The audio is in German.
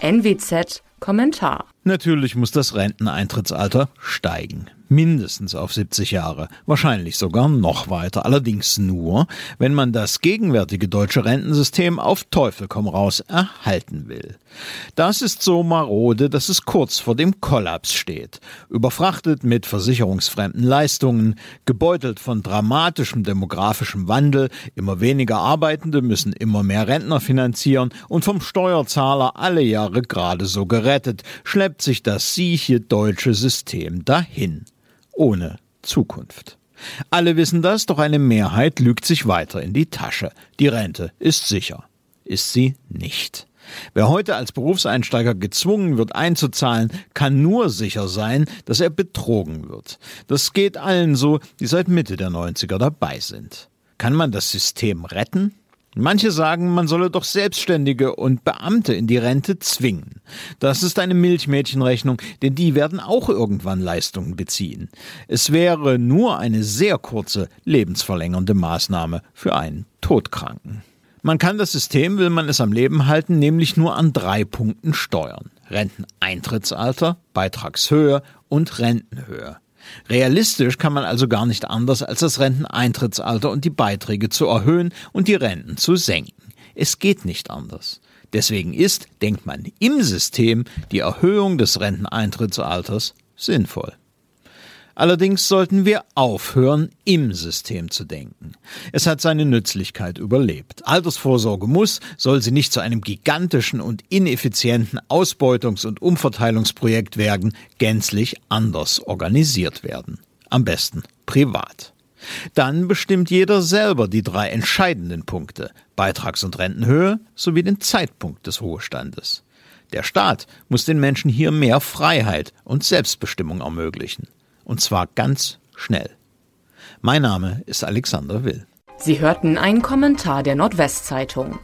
NWZ Kommentar. Natürlich muss das Renteneintrittsalter steigen mindestens auf 70 Jahre, wahrscheinlich sogar noch weiter, allerdings nur, wenn man das gegenwärtige deutsche Rentensystem auf Teufel komm raus erhalten will. Das ist so marode, dass es kurz vor dem Kollaps steht, überfrachtet mit versicherungsfremden Leistungen, gebeutelt von dramatischem demografischem Wandel, immer weniger Arbeitende müssen immer mehr Rentner finanzieren und vom Steuerzahler alle Jahre gerade so gerettet, schleppt sich das sieche deutsche System dahin ohne Zukunft. Alle wissen das, doch eine Mehrheit lügt sich weiter in die Tasche. Die Rente ist sicher. Ist sie nicht. Wer heute als Berufseinsteiger gezwungen wird einzuzahlen, kann nur sicher sein, dass er betrogen wird. Das geht allen so, die seit Mitte der 90er dabei sind. Kann man das System retten? Manche sagen, man solle doch Selbstständige und Beamte in die Rente zwingen. Das ist eine Milchmädchenrechnung, denn die werden auch irgendwann Leistungen beziehen. Es wäre nur eine sehr kurze, lebensverlängernde Maßnahme für einen Todkranken. Man kann das System, will man es am Leben halten, nämlich nur an drei Punkten steuern. Renteneintrittsalter, Beitragshöhe und Rentenhöhe. Realistisch kann man also gar nicht anders, als das Renteneintrittsalter und die Beiträge zu erhöhen und die Renten zu senken. Es geht nicht anders. Deswegen ist, denkt man, im System die Erhöhung des Renteneintrittsalters sinnvoll. Allerdings sollten wir aufhören, im System zu denken. Es hat seine Nützlichkeit überlebt. Altersvorsorge muss, soll sie nicht zu einem gigantischen und ineffizienten Ausbeutungs- und Umverteilungsprojekt werden, gänzlich anders organisiert werden. Am besten privat. Dann bestimmt jeder selber die drei entscheidenden Punkte Beitrags- und Rentenhöhe sowie den Zeitpunkt des Ruhestandes. Der Staat muss den Menschen hier mehr Freiheit und Selbstbestimmung ermöglichen. Und zwar ganz schnell. Mein Name ist Alexander Will. Sie hörten einen Kommentar der Nordwestzeitung.